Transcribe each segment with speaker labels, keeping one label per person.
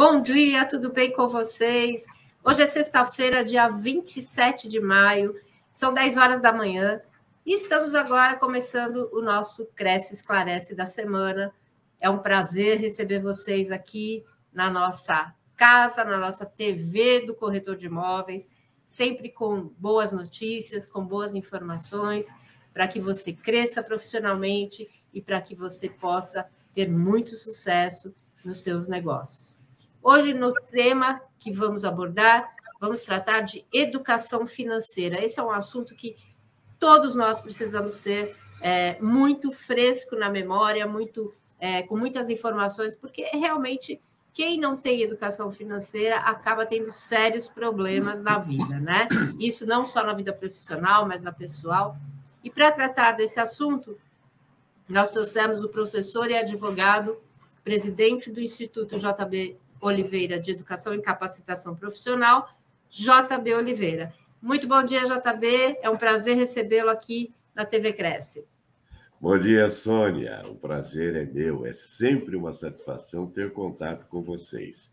Speaker 1: Bom dia, tudo bem com vocês? Hoje é sexta-feira, dia 27 de maio, são 10 horas da manhã e estamos agora começando o nosso Cresce Esclarece da semana. É um prazer receber vocês aqui na nossa casa, na nossa TV do Corretor de Imóveis, sempre com boas notícias, com boas informações, para que você cresça profissionalmente e para que você possa ter muito sucesso nos seus negócios. Hoje, no tema que vamos abordar, vamos tratar de educação financeira. Esse é um assunto que todos nós precisamos ter é, muito fresco na memória, muito é, com muitas informações, porque realmente quem não tem educação financeira acaba tendo sérios problemas na vida, né? Isso não só na vida profissional, mas na pessoal. E para tratar desse assunto, nós trouxemos o professor e advogado, presidente do Instituto JB Oliveira de Educação e Capacitação Profissional, JB Oliveira. Muito bom dia, JB. É um prazer recebê-lo aqui na TV Cresce.
Speaker 2: Bom dia, Sônia. O prazer é meu. É sempre uma satisfação ter contato com vocês.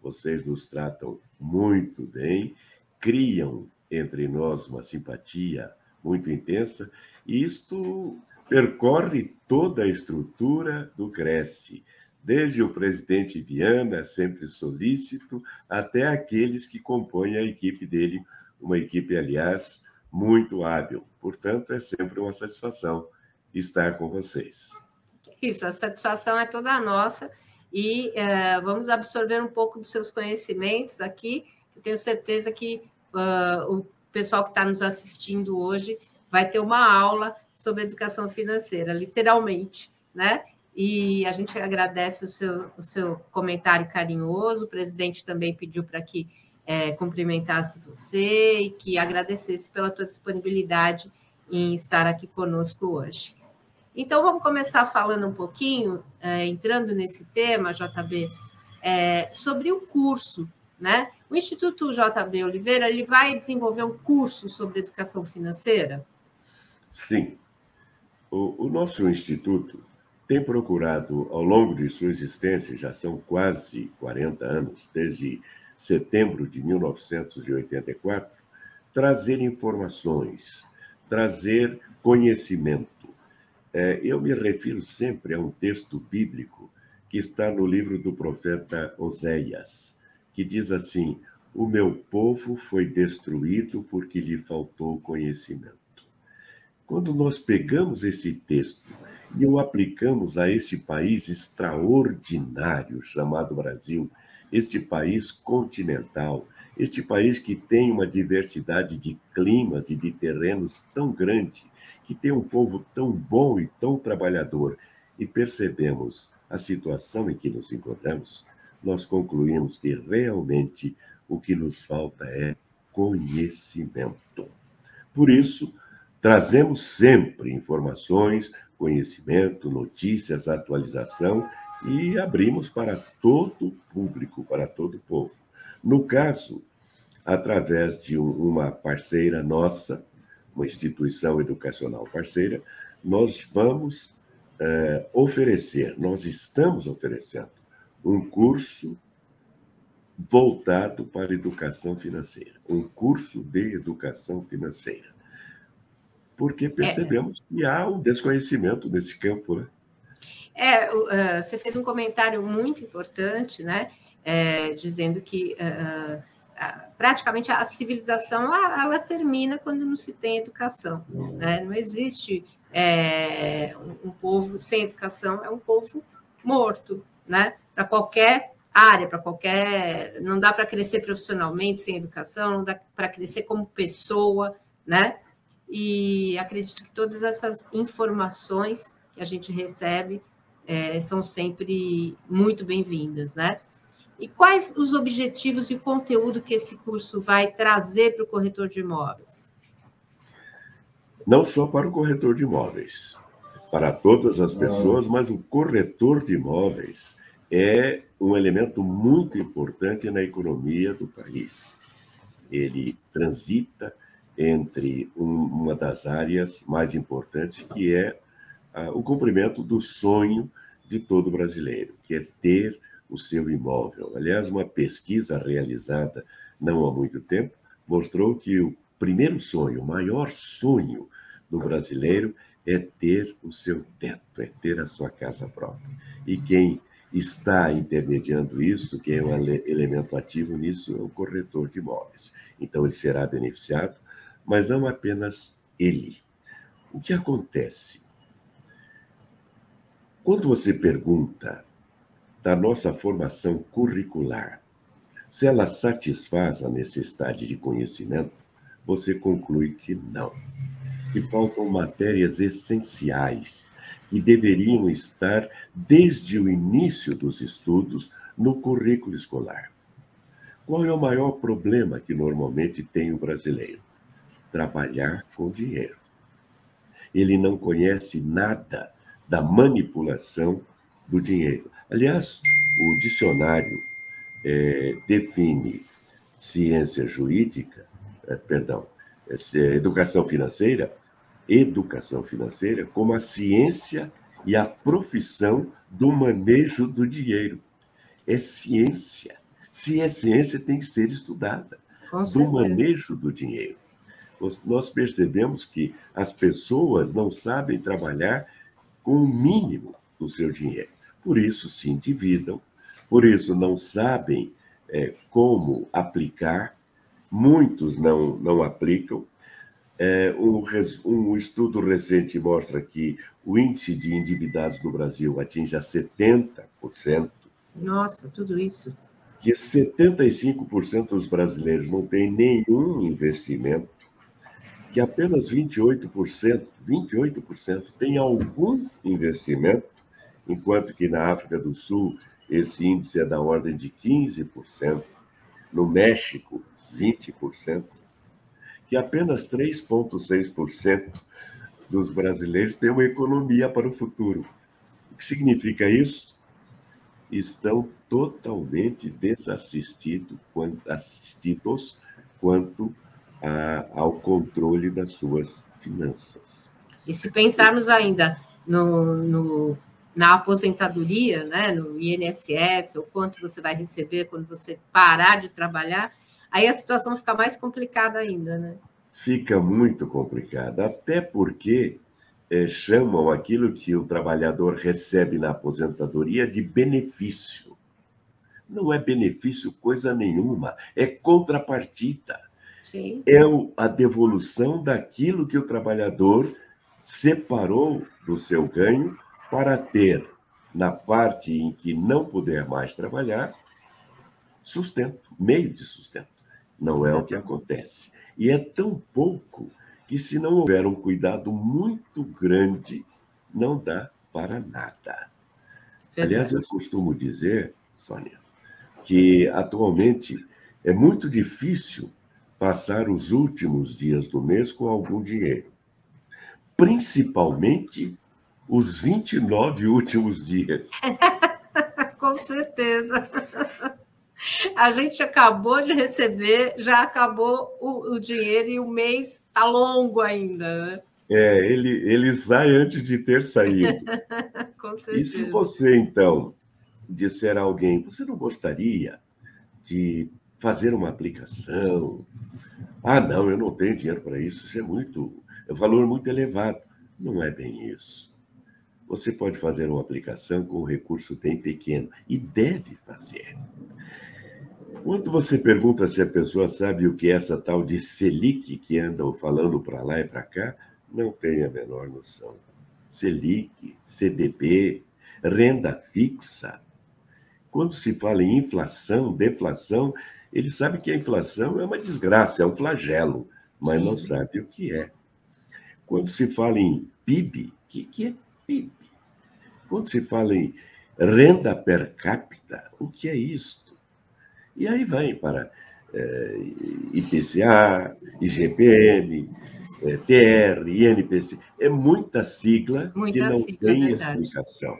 Speaker 2: Vocês nos tratam muito bem, criam entre nós uma simpatia muito intensa, e isto percorre toda a estrutura do Cresce desde o presidente Viana, sempre solícito, até aqueles que compõem a equipe dele, uma equipe, aliás, muito hábil. Portanto, é sempre uma satisfação estar com vocês.
Speaker 1: Isso, a satisfação é toda nossa e uh, vamos absorver um pouco dos seus conhecimentos aqui. Eu tenho certeza que uh, o pessoal que está nos assistindo hoje vai ter uma aula sobre educação financeira, literalmente, né? E a gente agradece o seu, o seu comentário carinhoso. O presidente também pediu para que é, cumprimentasse você e que agradecesse pela tua disponibilidade em estar aqui conosco hoje. Então, vamos começar falando um pouquinho, é, entrando nesse tema, JB, é, sobre o curso, né? O Instituto JB Oliveira ele vai desenvolver um curso sobre educação financeira?
Speaker 2: Sim. O, o nosso instituto tem procurado, ao longo de sua existência, já são quase 40 anos, desde setembro de 1984, trazer informações, trazer conhecimento. É, eu me refiro sempre a um texto bíblico que está no livro do profeta Oséias, que diz assim: O meu povo foi destruído porque lhe faltou conhecimento. Quando nós pegamos esse texto e o aplicamos a este país extraordinário chamado Brasil, este país continental, este país que tem uma diversidade de climas e de terrenos tão grande, que tem um povo tão bom e tão trabalhador, e percebemos a situação em que nos encontramos, nós concluímos que realmente o que nos falta é conhecimento. Por isso, trazemos sempre informações conhecimento, notícias, atualização e abrimos para todo público, para todo povo. No caso, através de uma parceira nossa, uma instituição educacional parceira, nós vamos é, oferecer, nós estamos oferecendo um curso voltado para educação financeira, um curso de educação financeira porque é. percebemos é. que há um desconhecimento nesse campo. Né?
Speaker 1: É, uh, você fez um comentário muito importante, né? É, dizendo que uh, praticamente a civilização ela, termina quando não se tem educação. Uhum. Né? Não existe é, um, um, povo sem educação, é um povo morto, né? Para qualquer área, para qualquer. Não dá para crescer profissionalmente sem educação, não dá para crescer como pessoa, né? E acredito que todas essas informações que a gente recebe é, são sempre muito bem-vindas, né? E quais os objetivos e o conteúdo que esse curso vai trazer para o corretor de imóveis?
Speaker 2: Não só para o corretor de imóveis, para todas as pessoas, mas o corretor de imóveis é um elemento muito importante na economia do país. Ele transita entre um, uma das áreas mais importantes, que é uh, o cumprimento do sonho de todo brasileiro, que é ter o seu imóvel. Aliás, uma pesquisa realizada não há muito tempo mostrou que o primeiro sonho, o maior sonho do brasileiro é ter o seu teto, é ter a sua casa própria. E quem está intermediando isso, quem é um elemento ativo nisso, é o corretor de imóveis. Então, ele será beneficiado, mas não apenas ele. O que acontece? Quando você pergunta da nossa formação curricular, se ela satisfaz a necessidade de conhecimento, você conclui que não. Que faltam matérias essenciais que deveriam estar desde o início dos estudos no currículo escolar. Qual é o maior problema que normalmente tem o brasileiro? Trabalhar com dinheiro. Ele não conhece nada da manipulação do dinheiro. Aliás, o dicionário é, define ciência jurídica, é, perdão, é, educação financeira, educação financeira como a ciência e a profissão do manejo do dinheiro. É ciência. Se é ciência, tem que ser estudada. do manejo do dinheiro. Nós percebemos que as pessoas não sabem trabalhar com o mínimo do seu dinheiro. Por isso se endividam, por isso não sabem é, como aplicar, muitos não, não aplicam. É, um, um estudo recente mostra que o índice de endividados no Brasil atinge a 70%.
Speaker 1: Nossa, tudo isso.
Speaker 2: Que 75% dos brasileiros não têm nenhum investimento, que apenas 28%, 28% têm algum investimento, enquanto que na África do Sul esse índice é da ordem de 15%, no México, 20%, que apenas 3,6% dos brasileiros têm uma economia para o futuro. O que significa isso? Estão totalmente desassistidos assistidos quanto a, ao controle das suas finanças.
Speaker 1: E se pensarmos ainda no, no na aposentadoria, né, no INSS, ou quanto você vai receber quando você parar de trabalhar, aí a situação fica mais complicada ainda, né?
Speaker 2: Fica muito complicada, até porque é, chamam aquilo que o trabalhador recebe na aposentadoria de benefício. Não é benefício coisa nenhuma, é contrapartida.
Speaker 1: Sim.
Speaker 2: É a devolução daquilo que o trabalhador separou do seu ganho para ter, na parte em que não puder mais trabalhar, sustento, meio de sustento. Não é o que acontece. E é tão pouco que, se não houver um cuidado muito grande, não dá para nada. Verdade. Aliás, eu costumo dizer, Sônia, que atualmente é muito difícil passar os últimos dias do mês com algum dinheiro. Principalmente os 29 últimos dias.
Speaker 1: Com certeza. A gente acabou de receber, já acabou o, o dinheiro e o mês está longo ainda, né?
Speaker 2: É, ele, ele sai antes de ter saído.
Speaker 1: Com certeza.
Speaker 2: E se você, então, disser a alguém, você não gostaria de fazer uma aplicação? Ah, não, eu não tenho dinheiro para isso, isso é muito, é um valor muito elevado. Não é bem isso você pode fazer uma aplicação com um recurso bem pequeno e deve fazer. Quando você pergunta se a pessoa sabe o que é essa tal de Selic que andam falando para lá e para cá, não tem a menor noção. Selic, CDB, renda fixa. Quando se fala em inflação, deflação, ele sabe que a inflação é uma desgraça, é um flagelo, mas Sim. não sabe o que é. Quando se fala em PIB, o que, que é PIB. Quando se fala em renda per capita, o que é isto? E aí vai para é, IPCA, IGPM, é, TR, INPC. É muita sigla muita que não sigla, tem verdade. explicação.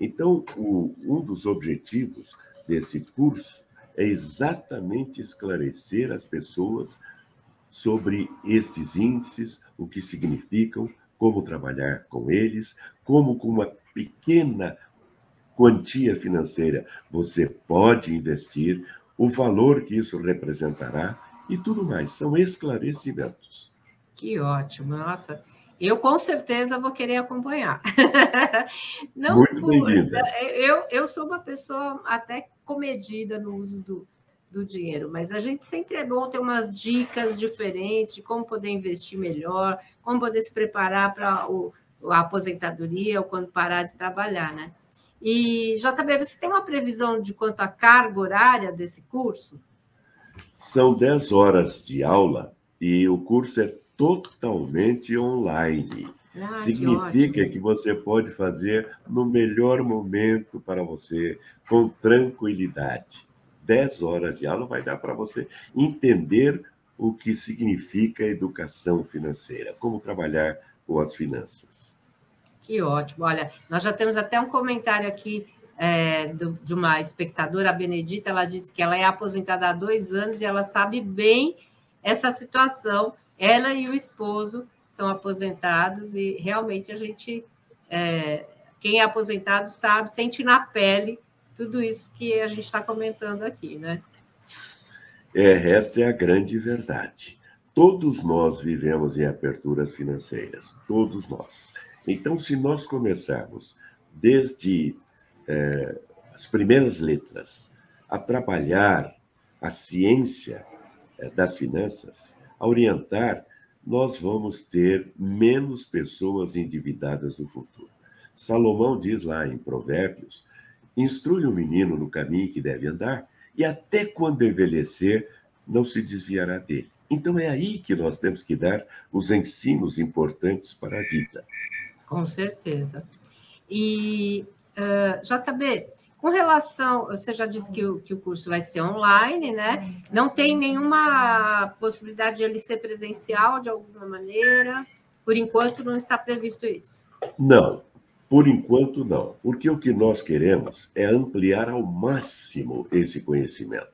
Speaker 2: Então, o, um dos objetivos desse curso é exatamente esclarecer as pessoas sobre estes índices, o que significam, como trabalhar com eles, como com uma pequena quantia financeira você pode investir, o valor que isso representará e tudo mais. São esclarecimentos.
Speaker 1: Que ótimo, nossa. Eu com certeza vou querer acompanhar.
Speaker 2: Não, Muito bem-vinda.
Speaker 1: Eu, eu sou uma pessoa até comedida no uso do, do dinheiro, mas a gente sempre é bom ter umas dicas diferentes de como poder investir melhor, como poder se preparar para a aposentadoria ou quando parar de trabalhar, né? E, JB, você tem uma previsão de quanto à carga horária desse curso?
Speaker 2: São 10 horas de aula e o curso é totalmente online. Ah, Significa que, que, você pode fazer no melhor momento para você, com tranquilidade. 10 horas de aula vai dar para você entender o que significa educação financeira, como trabalhar com as finanças.
Speaker 1: Que ótimo. Olha, nós já temos até um comentário aqui é, do, de uma espectadora, a Benedita, ela disse que ela é aposentada há dois anos e ela sabe bem essa situação. Ela e o esposo são aposentados e realmente a gente, é, quem é aposentado sabe, sente na pele tudo isso que a gente está comentando aqui, né?
Speaker 2: É, esta é a grande verdade. Todos nós vivemos em aperturas financeiras, todos nós. Então, se nós começarmos desde é, as primeiras letras a trabalhar a ciência é, das finanças, a orientar, nós vamos ter menos pessoas endividadas no futuro. Salomão diz lá em Provérbios: instrui o menino no caminho que deve andar, e até quando envelhecer, não se desviará dele. Então é aí que nós temos que dar os ensinos importantes para a vida.
Speaker 1: Com certeza. E, uh, JB, com relação, você já disse que o, que o curso vai ser online, né? Não tem nenhuma possibilidade de ele ser presencial de alguma maneira? Por enquanto, não está previsto isso.
Speaker 2: Não, por enquanto não. Porque o que nós queremos é ampliar ao máximo esse conhecimento.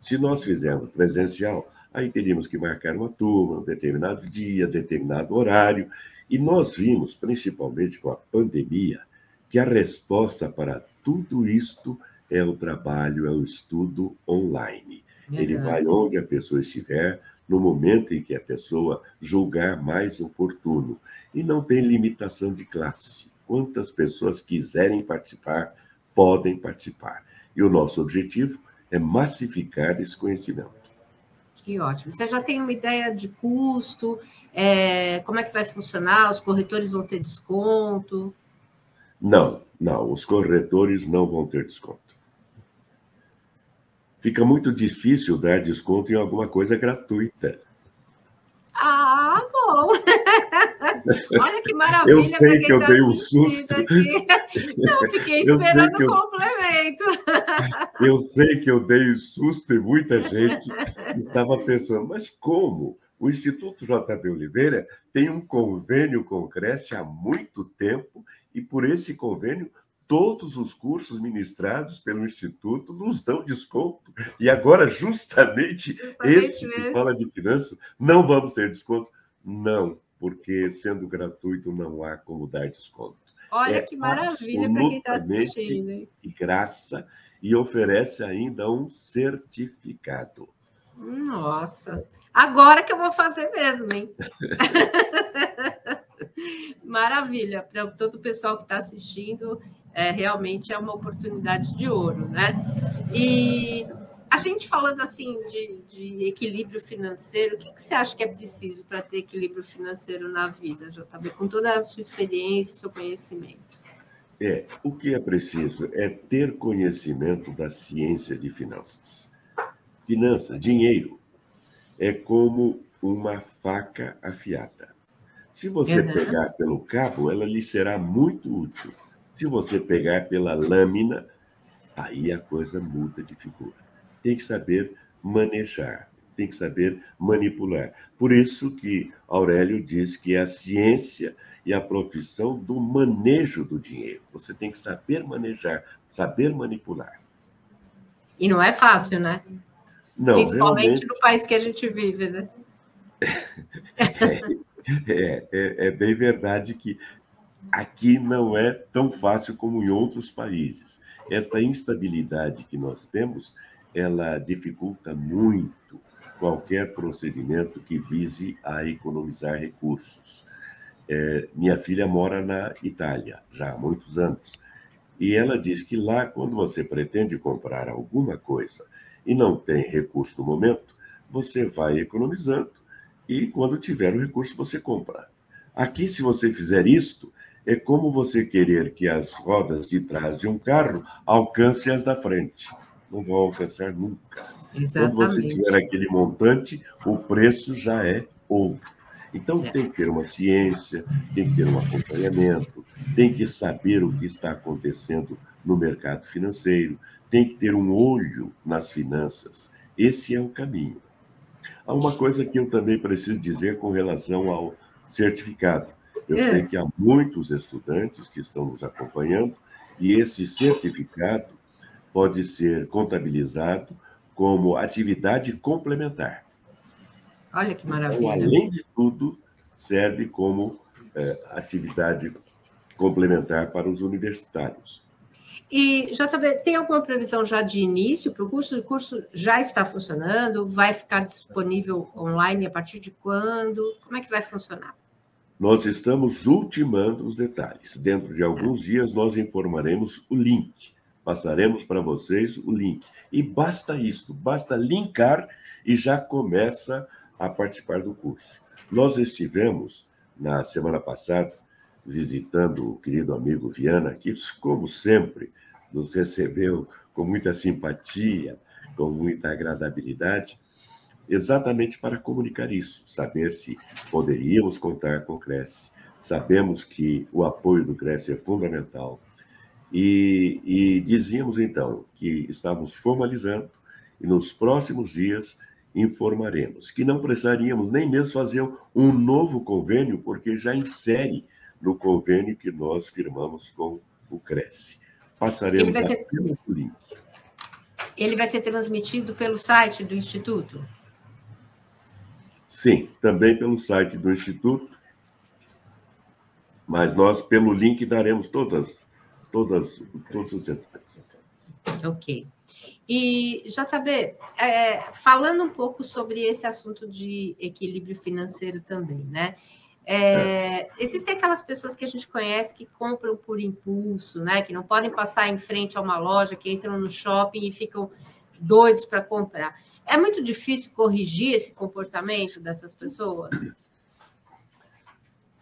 Speaker 2: Se nós fizermos presencial, aí teríamos que marcar uma turma, um determinado dia, determinado horário, e nós vimos, principalmente com a pandemia, que a resposta para tudo isto é o trabalho, é o estudo online. Ele vai onde a pessoa estiver, no momento em que a pessoa julgar mais oportuno. E não tem limitação de classe. Quantas pessoas quiserem participar, podem participar. E o nosso objetivo é massificar esse conhecimento.
Speaker 1: Que ótimo. Você já tem uma ideia de custo? É, como é que vai funcionar? Os corretores vão ter desconto?
Speaker 2: Não, não. Os corretores não vão ter desconto. Fica muito difícil dar desconto em alguma coisa gratuita.
Speaker 1: Ah, bom. Olha que maravilha.
Speaker 2: Eu sei que eu tá dei um susto.
Speaker 1: Aqui. Não, fiquei esperando o eu... complemento.
Speaker 2: Eu sei que eu dei um susto e muita gente estava pensando, mas como? O Instituto JB Oliveira tem um convênio com o Cresce há muito tempo e por esse convênio todos os cursos ministrados pelo Instituto nos dão desconto. E agora, justamente, justamente esse que fala de finanças, não vamos ter desconto? Não, porque sendo gratuito não há como dar desconto.
Speaker 1: Olha é que maravilha para quem está assistindo. Hein?
Speaker 2: De graça e oferece ainda um certificado.
Speaker 1: Nossa, agora que eu vou fazer mesmo, hein? Maravilha, para todo o pessoal que está assistindo, é, realmente é uma oportunidade de ouro, né? E a gente falando assim de, de equilíbrio financeiro, o que, que, você acha que é preciso para ter equilíbrio financeiro na vida, JB, com toda a sua experiência, seu conhecimento?
Speaker 2: É, o que é preciso é ter conhecimento da ciência de finanças. Finanças, dinheiro, é como uma faca afiada. Se você uhum. pegar pelo cabo, ela lhe será muito útil. Se você pegar pela lâmina, aí a coisa muda de figura. Tem que saber manejar, tem que saber manipular. Por isso que Aurélio diz que é a ciência e a profissão do manejo do dinheiro. Você tem que saber manejar, saber manipular.
Speaker 1: E não é fácil, né?
Speaker 2: Não,
Speaker 1: Principalmente realmente... no país que a gente vive, né?
Speaker 2: é, é, é, é bem verdade que aqui não é tão fácil como em outros países. Esta instabilidade que nós temos, ela dificulta muito qualquer procedimento que vise a economizar recursos. É, minha filha mora na Itália já há muitos anos e ela diz que lá, quando você pretende comprar alguma coisa e não tem recurso no momento, você vai economizando e quando tiver o recurso você compra. Aqui, se você fizer isto, é como você querer que as rodas de trás de um carro alcancem as da frente. Não vão alcançar nunca. Exatamente. Quando você tiver aquele montante, o preço já é outro. Então é. tem que ter uma ciência, tem que ter um acompanhamento, tem que saber o que está acontecendo no mercado financeiro, tem que ter um olho nas finanças. Esse é o caminho. Há uma coisa que eu também preciso dizer com relação ao certificado. Eu é. sei que há muitos estudantes que estão nos acompanhando e esse certificado pode ser contabilizado como atividade complementar.
Speaker 1: Olha que maravilha. Então,
Speaker 2: além de tudo, serve como é, atividade complementar para os universitários.
Speaker 1: E, JB, tem alguma previsão já de início para o curso? O curso já está funcionando? Vai ficar disponível online a partir de quando? Como é que vai funcionar?
Speaker 2: Nós estamos ultimando os detalhes. Dentro de alguns dias, nós informaremos o link. Passaremos para vocês o link. E basta isso, basta linkar e já começa a participar do curso. Nós estivemos, na semana passada, visitando o querido amigo Viana, que, como sempre, nos recebeu com muita simpatia, com muita agradabilidade, exatamente para comunicar isso, saber se poderíamos contar com o Cresce. Sabemos que o apoio do Cresce é fundamental. E, e dizíamos, então, que estávamos formalizando e nos próximos dias informaremos que não precisaríamos nem mesmo fazer um novo convênio, porque já insere no convênio que nós firmamos com o Cresce. Passaremos Ele vai ser... pelo link.
Speaker 1: Ele vai ser transmitido pelo site do Instituto?
Speaker 2: Sim, também pelo site do Instituto, mas nós, pelo link, daremos todas, todas, todos os detalhes.
Speaker 1: Ok. E, JB, é, falando um pouco sobre esse assunto de equilíbrio financeiro também, né? É, existem aquelas pessoas que a gente conhece que compram por impulso, né? Que não podem passar em frente a uma loja, que entram no shopping e ficam doidos para comprar. É muito difícil corrigir esse comportamento dessas pessoas?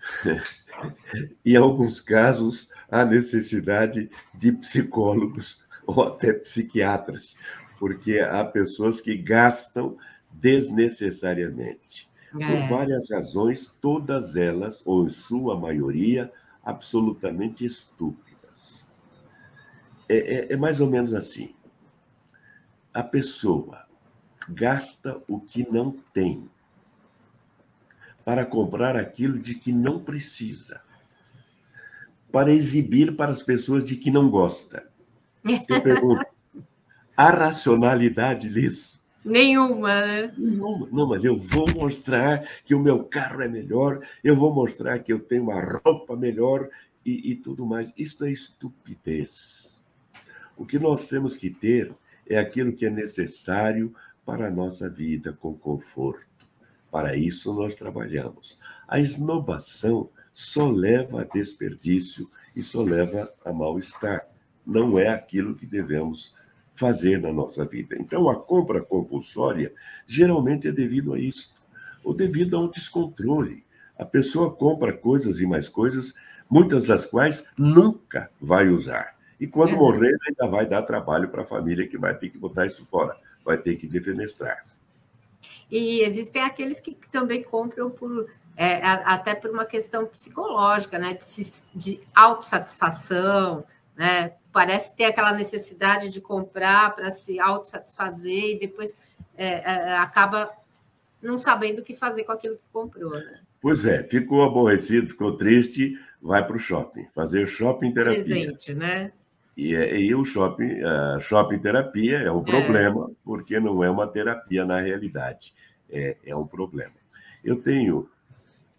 Speaker 2: em alguns casos, há necessidade de psicólogos ou até psiquiatras, porque há pessoas que gastam desnecessariamente. Por é. várias razões, todas elas, ou em sua maioria, absolutamente estúpidas. É, é, é mais ou menos assim. A pessoa gasta o que não tem para comprar aquilo de que não precisa, para exibir para as pessoas de que não gosta. Eu pergunto, a racionalidade nisso?
Speaker 1: Nenhuma, né?
Speaker 2: Nenhuma. Não, mas eu vou mostrar que o meu carro é melhor, eu vou mostrar que eu tenho uma roupa melhor e, e tudo mais. Isso é estupidez. O que nós temos que ter é aquilo que é necessário para a nossa vida com conforto. Para isso nós trabalhamos. A esnobação só leva a desperdício e só leva a mal-estar. Não é aquilo que devemos fazer na nossa vida. Então, a compra compulsória geralmente é devido a isso, ou devido a um descontrole. A pessoa compra coisas e mais coisas, muitas das quais nunca vai usar. E quando é. morrer, ainda vai dar trabalho para a família que vai ter que botar isso fora, vai ter que defenestrar.
Speaker 1: E existem aqueles que também compram por é, até por uma questão psicológica, né? De, de autossatisfação, né? Parece ter aquela necessidade de comprar para se autossatisfazer e depois é, é, acaba não sabendo o que fazer com aquilo que comprou. Né?
Speaker 2: Pois é, ficou aborrecido, ficou triste, vai para o shopping, fazer shopping terapia.
Speaker 1: Presente, né?
Speaker 2: E, é, e o shopping, uh, shopping terapia é um é. problema, porque não é uma terapia na realidade, é, é um problema. Eu tenho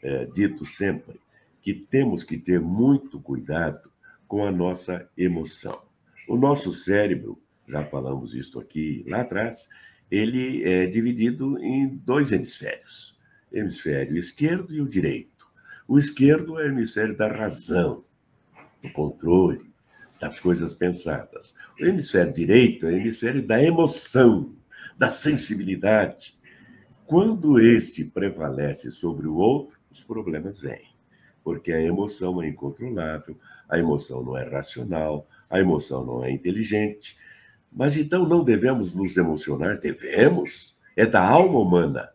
Speaker 2: é, dito sempre que temos que ter muito cuidado com a nossa emoção. O nosso cérebro, já falamos isso aqui lá atrás, ele é dividido em dois hemisférios: hemisfério esquerdo e o direito. O esquerdo é o hemisfério da razão, do controle, das coisas pensadas. O hemisfério direito é o hemisfério da emoção, da sensibilidade. Quando esse prevalece sobre o outro, os problemas vêm. Porque a emoção é incontrolável, a emoção não é racional, a emoção não é inteligente. Mas então não devemos nos emocionar? Devemos. É da alma humana.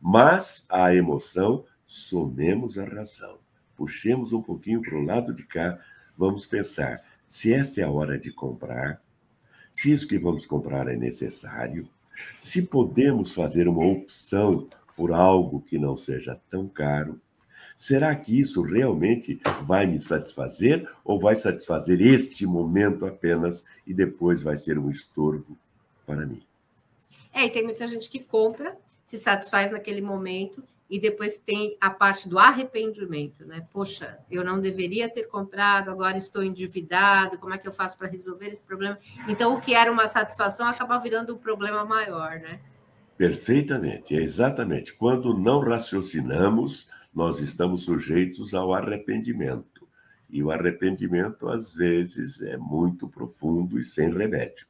Speaker 2: Mas a emoção, somemos a razão. Puxemos um pouquinho para o lado de cá, vamos pensar se esta é a hora de comprar, se isso que vamos comprar é necessário, se podemos fazer uma opção por algo que não seja tão caro, será que isso realmente vai me satisfazer ou vai satisfazer este momento apenas e depois vai ser um estorvo para mim?
Speaker 1: É, e tem muita gente que compra, se satisfaz naquele momento e depois tem a parte do arrependimento, né? Poxa, eu não deveria ter comprado, agora estou endividado, como é que eu faço para resolver esse problema? Então, o que era uma satisfação acaba virando um problema maior, né?
Speaker 2: Perfeitamente, é exatamente. Quando não raciocinamos, nós estamos sujeitos ao arrependimento. E o arrependimento, às vezes, é muito profundo e sem remédio.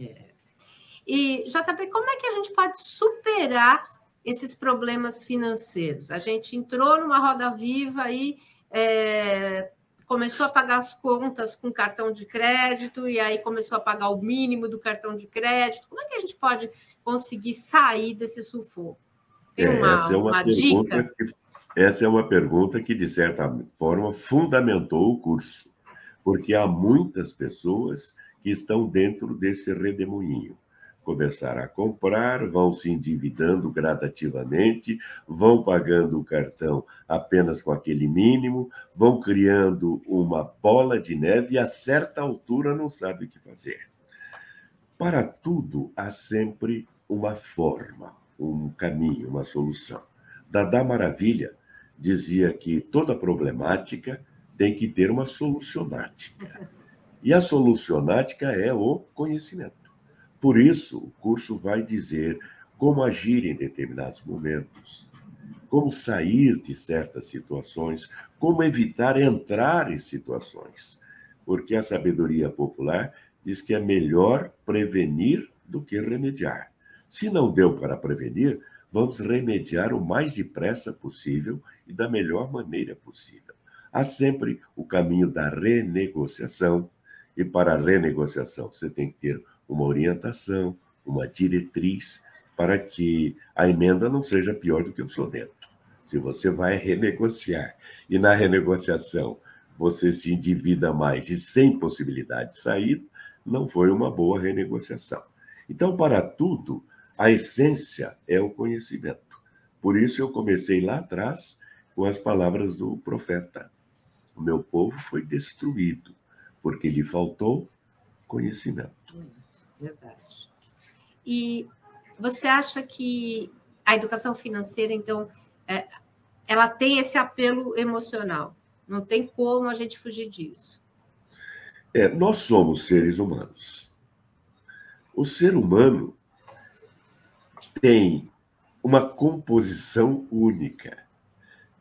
Speaker 1: É. E, JP, como é que a gente pode superar esses problemas financeiros. A gente entrou numa roda viva e é, começou a pagar as contas com cartão de crédito e aí começou a pagar o mínimo do cartão de crédito. Como é que a gente pode conseguir sair desse sufoco?
Speaker 2: Tem é, uma, essa é uma, uma dica? Que, essa é uma pergunta que, de certa forma, fundamentou o curso, porque há muitas pessoas que estão dentro desse redemoinho começar a comprar, vão se endividando gradativamente, vão pagando o cartão apenas com aquele mínimo, vão criando uma bola de neve e a certa altura não sabe o que fazer. Para tudo há sempre uma forma, um caminho, uma solução. Dada Maravilha dizia que toda problemática tem que ter uma solucionática. E a solucionática é o conhecimento. Por isso, o curso vai dizer como agir em determinados momentos, como sair de certas situações, como evitar entrar em situações. Porque a sabedoria popular diz que é melhor prevenir do que remediar. Se não deu para prevenir, vamos remediar o mais depressa possível e da melhor maneira possível. Há sempre o caminho da renegociação, e para a renegociação você tem que ter uma orientação, uma diretriz para que a emenda não seja pior do que o soneto. Se você vai renegociar e na renegociação você se endivida mais e sem possibilidade de sair, não foi uma boa renegociação. Então, para tudo, a essência é o conhecimento. Por isso eu comecei lá atrás com as palavras do profeta. O meu povo foi destruído porque lhe faltou conhecimento.
Speaker 1: Verdade. E você acha que a educação financeira, então, é, ela tem esse apelo emocional? Não tem como a gente fugir disso.
Speaker 2: É, nós somos seres humanos. O ser humano tem uma composição única,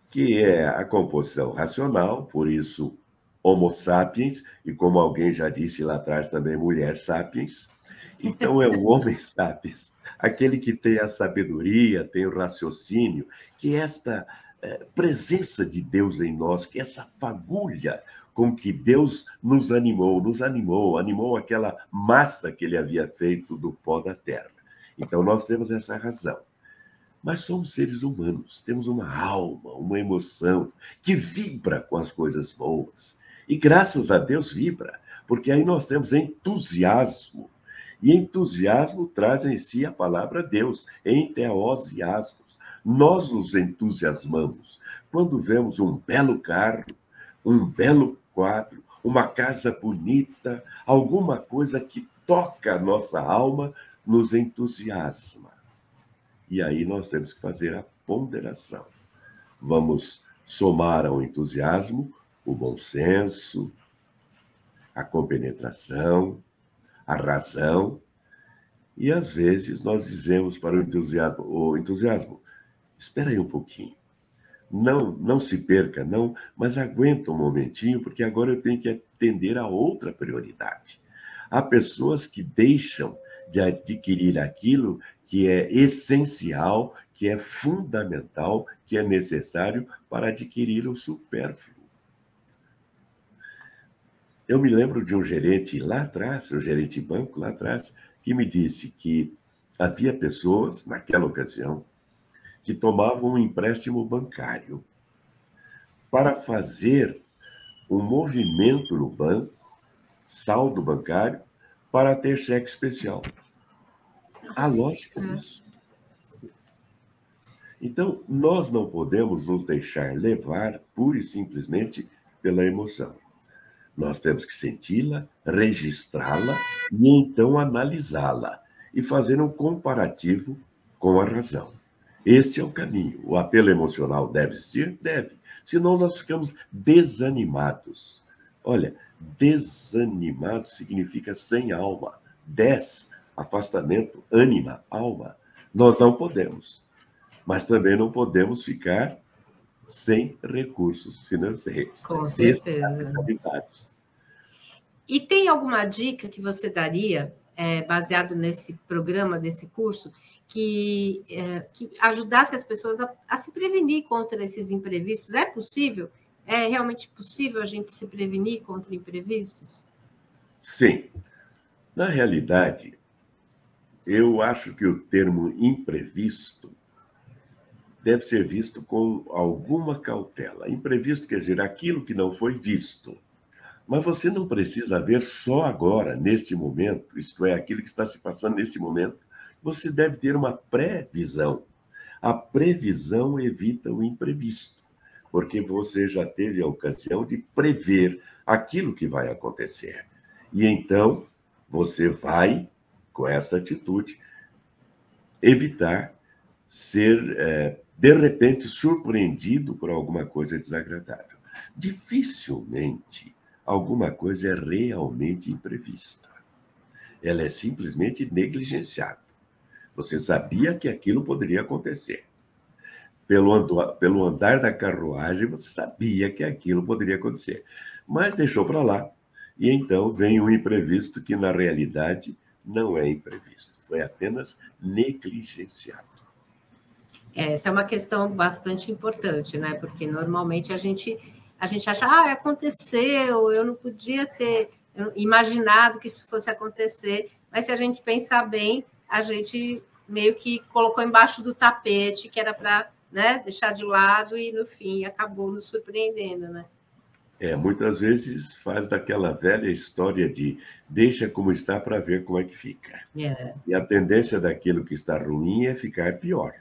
Speaker 2: que é a composição racional, por isso Homo sapiens, e como alguém já disse lá atrás também, mulher sapiens, então é o homem sapiens, aquele que tem a sabedoria, tem o raciocínio, que esta é, presença de Deus em nós, que essa fagulha com que Deus nos animou, nos animou, animou aquela massa que ele havia feito do pó da terra. Então nós temos essa razão. Mas somos seres humanos, temos uma alma, uma emoção que vibra com as coisas boas. E graças a Deus vibra, porque aí nós temos entusiasmo e entusiasmo traz em si a palavra Deus, enteosiasmos. Nós nos entusiasmamos quando vemos um belo carro, um belo quadro, uma casa bonita, alguma coisa que toca a nossa alma, nos entusiasma. E aí nós temos que fazer a ponderação. Vamos somar ao entusiasmo o bom senso, a compenetração, a razão. E às vezes nós dizemos para o entusiasmo, o entusiasmo, espera aí um pouquinho. Não, não se perca, não, mas aguenta um momentinho, porque agora eu tenho que atender a outra prioridade. Há pessoas que deixam de adquirir aquilo que é essencial, que é fundamental, que é necessário para adquirir o supérfluo. Eu me lembro de um gerente lá atrás, um gerente banco lá atrás, que me disse que havia pessoas, naquela ocasião, que tomavam um empréstimo bancário para fazer um movimento no banco, saldo bancário, para ter cheque especial. A lógica disso. Então, nós não podemos nos deixar levar pura e simplesmente pela emoção. Nós temos que senti-la, registrá-la e então analisá-la e fazer um comparativo com a razão. Este é o caminho. O apelo emocional deve existir? Deve. Senão nós ficamos desanimados. Olha, desanimado significa sem alma. Des, afastamento, ânima, alma. Nós não podemos. Mas também não podemos ficar sem recursos financeiros.
Speaker 1: Com certeza. E tem alguma dica que você daria, é, baseado nesse programa, desse curso, que, é, que ajudasse as pessoas a, a se prevenir contra esses imprevistos? É possível? É realmente possível a gente se prevenir contra imprevistos?
Speaker 2: Sim. Na realidade, eu acho que o termo imprevisto deve ser visto com alguma cautela. Imprevisto quer dizer aquilo que não foi visto. Mas você não precisa ver só agora, neste momento, isto é, aquilo que está se passando neste momento. Você deve ter uma previsão. A previsão evita o imprevisto, porque você já teve a ocasião de prever aquilo que vai acontecer. E então você vai, com essa atitude, evitar ser, é, de repente, surpreendido por alguma coisa desagradável. Dificilmente alguma coisa é realmente imprevista. Ela é simplesmente negligenciada. Você sabia que aquilo poderia acontecer. Pelo, andar, pelo andar da carruagem, você sabia que aquilo poderia acontecer. Mas deixou para lá. E então vem um imprevisto que, na realidade, não é imprevisto. Foi apenas negligenciado.
Speaker 1: Essa é uma questão bastante importante, né? Porque normalmente a gente a gente acha, ah, aconteceu, eu não podia ter imaginado que isso fosse acontecer, mas se a gente pensar bem, a gente meio que colocou embaixo do tapete, que era para né, deixar de lado, e no fim acabou nos surpreendendo, né?
Speaker 2: É, muitas vezes faz daquela velha história de deixa como está para ver como é que fica. É. E a tendência daquilo que está ruim é ficar pior.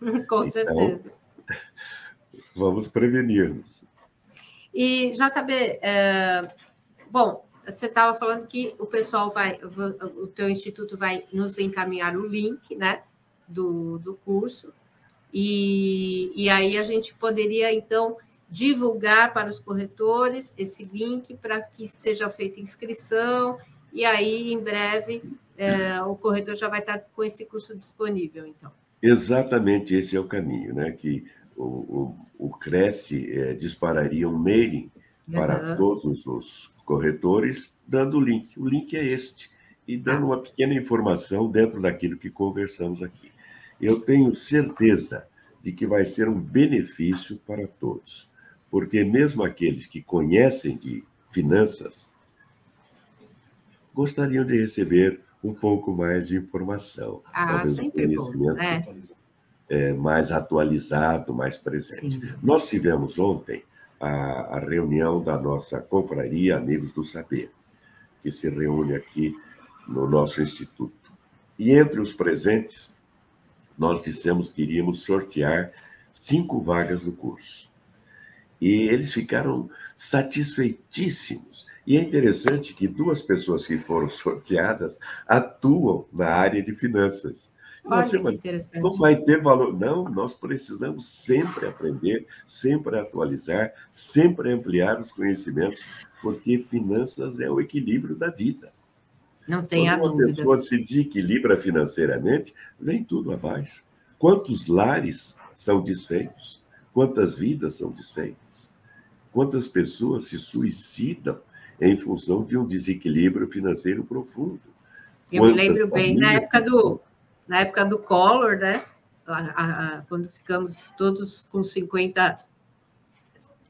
Speaker 1: Com então, certeza.
Speaker 2: Vamos prevenir-nos.
Speaker 1: E, JB, é, bom, você estava falando que o pessoal vai, o teu instituto vai nos encaminhar o link, né, do, do curso, e, e aí a gente poderia, então, divulgar para os corretores esse link para que seja feita inscrição, e aí, em breve, é, o corretor já vai estar com esse curso disponível, então.
Speaker 2: Exatamente esse é o caminho, né? Que o, o, o Cresce é, dispararia um mailing para uhum. todos os corretores, dando o link. O link é este, e dando uma pequena informação dentro daquilo que conversamos aqui. Eu tenho certeza de que vai ser um benefício para todos, porque mesmo aqueles que conhecem de finanças gostariam de receber um pouco mais de informação.
Speaker 1: Ah, Talvez sempre um conhecimento bom, né?
Speaker 2: é, mais atualizado, mais presente. Sim. Nós tivemos ontem a, a, reunião da nossa confraria Amigos do Saber, que se reúne aqui no nosso instituto. E entre os presentes, nós dissemos que iríamos sortear cinco vagas do curso. E eles ficaram satisfeitíssimos. E é interessante que duas pessoas que foram sorteadas atuam na área de finanças.
Speaker 1: Olha que interessante.
Speaker 2: Não vai ter valor. Não, nós precisamos sempre aprender, sempre atualizar, sempre ampliar os conhecimentos, porque finanças é o equilíbrio da vida.
Speaker 1: Não tenha
Speaker 2: Quando uma
Speaker 1: dúvida.
Speaker 2: pessoa se desequilibra financeiramente, vem tudo abaixo. Quantos lares são desfeitos? Quantas vidas são desfeitas? Quantas pessoas se suicidam em função de um desequilíbrio financeiro profundo?
Speaker 1: Eu me lembro bem, na época do, na época do Collor, né? A, a, quando ficamos todos com 50.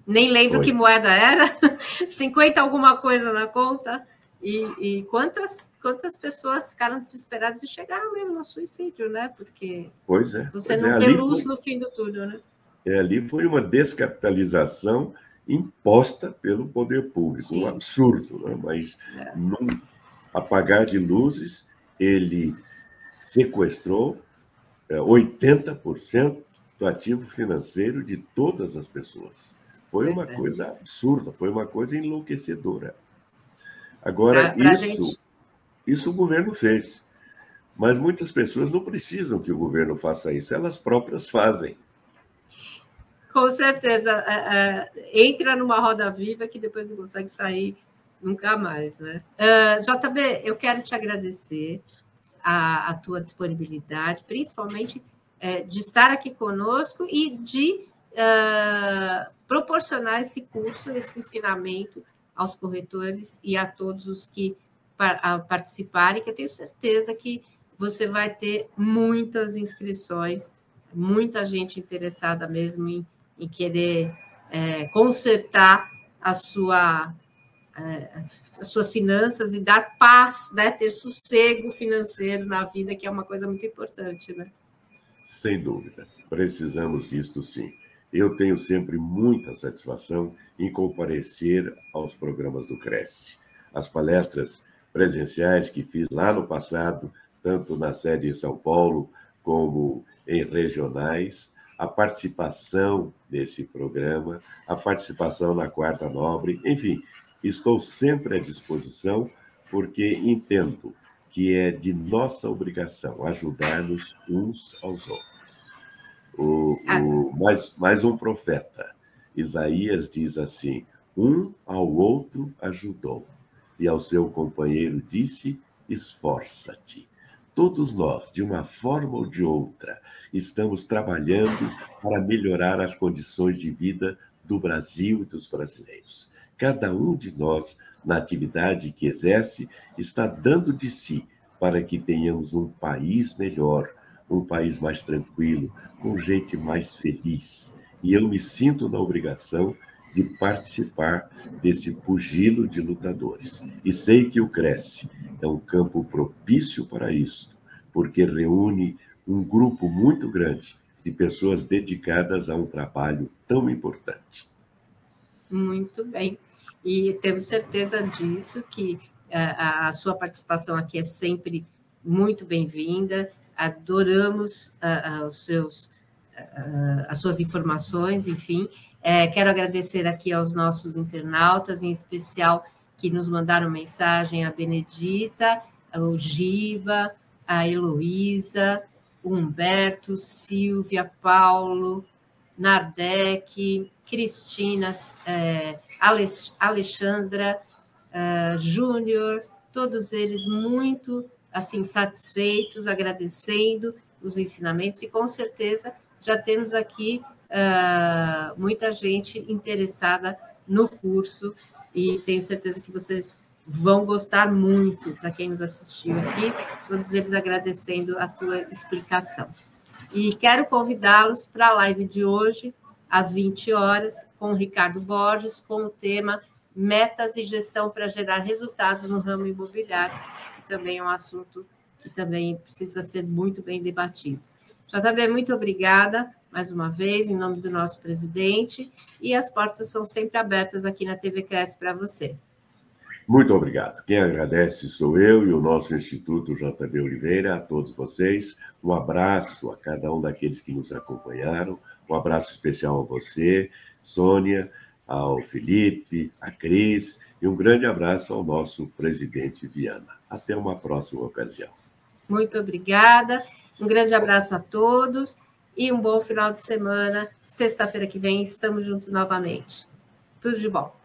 Speaker 1: Nem lembro Foi. que moeda era, 50 alguma coisa na conta. E, e, quantas, quantas pessoas ficaram desesperadas e chegaram mesmo ao suicídio, né? Porque
Speaker 2: pois é,
Speaker 1: você
Speaker 2: pois
Speaker 1: não
Speaker 2: é,
Speaker 1: vê luz foi, no fim do túnel, né?
Speaker 2: É, ali foi uma descapitalização imposta pelo poder público, Sim. um absurdo, né? mas é. num apagar de luzes, ele sequestrou é, 80% do ativo financeiro de todas as pessoas. Foi pois uma é. coisa absurda, foi uma coisa enlouquecedora. Agora, pra, pra isso, gente... isso o governo fez. Mas muitas pessoas não precisam que o governo faça isso, elas próprias fazem.
Speaker 1: Com certeza. É, é, entra numa roda viva que depois não consegue sair nunca mais, né? Uh, JB, eu quero te agradecer a, a tua disponibilidade, principalmente é, de estar aqui conosco e de uh, proporcionar esse curso, esse ensinamento aos corretores e a todos os que participarem, que eu tenho certeza que você vai ter muitas inscrições, muita gente interessada mesmo em, em querer é, consertar a sua, é, as suas finanças e dar paz, né, ter sossego financeiro na vida, que é uma coisa muito importante, né?
Speaker 2: Sem dúvida, precisamos disto sim. Eu tenho sempre muita satisfação em comparecer aos programas do Cresce. As palestras presenciais que fiz lá no passado, tanto na sede em São Paulo como em regionais, a participação nesse programa, a participação na Quarta Nobre, enfim, estou sempre à disposição, porque entendo que é de nossa obrigação ajudar-nos uns aos outros. O, ah. o, mais, mais um profeta. Isaías diz assim: Um ao outro ajudou, e ao seu companheiro disse: Esforça-te. Todos nós, de uma forma ou de outra, estamos trabalhando para melhorar as condições de vida do Brasil e dos brasileiros. Cada um de nós, na atividade que exerce, está dando de si para que tenhamos um país melhor, um país mais tranquilo, com gente mais feliz. E eu me sinto na obrigação de participar desse pugilo de lutadores. E sei que o Cresce é um campo propício para isso, porque reúne um grupo muito grande de pessoas dedicadas a um trabalho tão importante.
Speaker 1: Muito bem. E temos certeza disso, que a, eh, a sua participação aqui é sempre muito bem-vinda adoramos os seus, as suas informações, enfim. É, quero agradecer aqui aos nossos internautas, em especial que nos mandaram mensagem, a Benedita, o Giba, a Heloísa, o Humberto, Silvia, Paulo, Nardec, Cristina, é, Alexandra, Júnior, todos eles muito assim satisfeitos, agradecendo os ensinamentos e com certeza já temos aqui uh, muita gente interessada no curso e tenho certeza que vocês vão gostar muito para quem nos assistiu aqui, todos eles agradecendo a tua explicação. E quero convidá-los para a live de hoje, às 20 horas, com o Ricardo Borges, com o tema Metas e Gestão para Gerar Resultados no Ramo Imobiliário também é um assunto que também precisa ser muito bem debatido. JB, muito obrigada mais uma vez, em nome do nosso presidente, e as portas são sempre abertas aqui na TVQS para você.
Speaker 2: Muito obrigado. Quem agradece sou eu e o nosso Instituto JB Oliveira, a todos vocês. Um abraço a cada um daqueles que nos acompanharam. Um abraço especial a você, Sônia, ao Felipe, a Cris, e um grande abraço ao nosso presidente Viana. Até uma próxima ocasião.
Speaker 1: Muito obrigada. Um grande abraço a todos e um bom final de semana. Sexta-feira que vem estamos juntos novamente. Tudo de bom.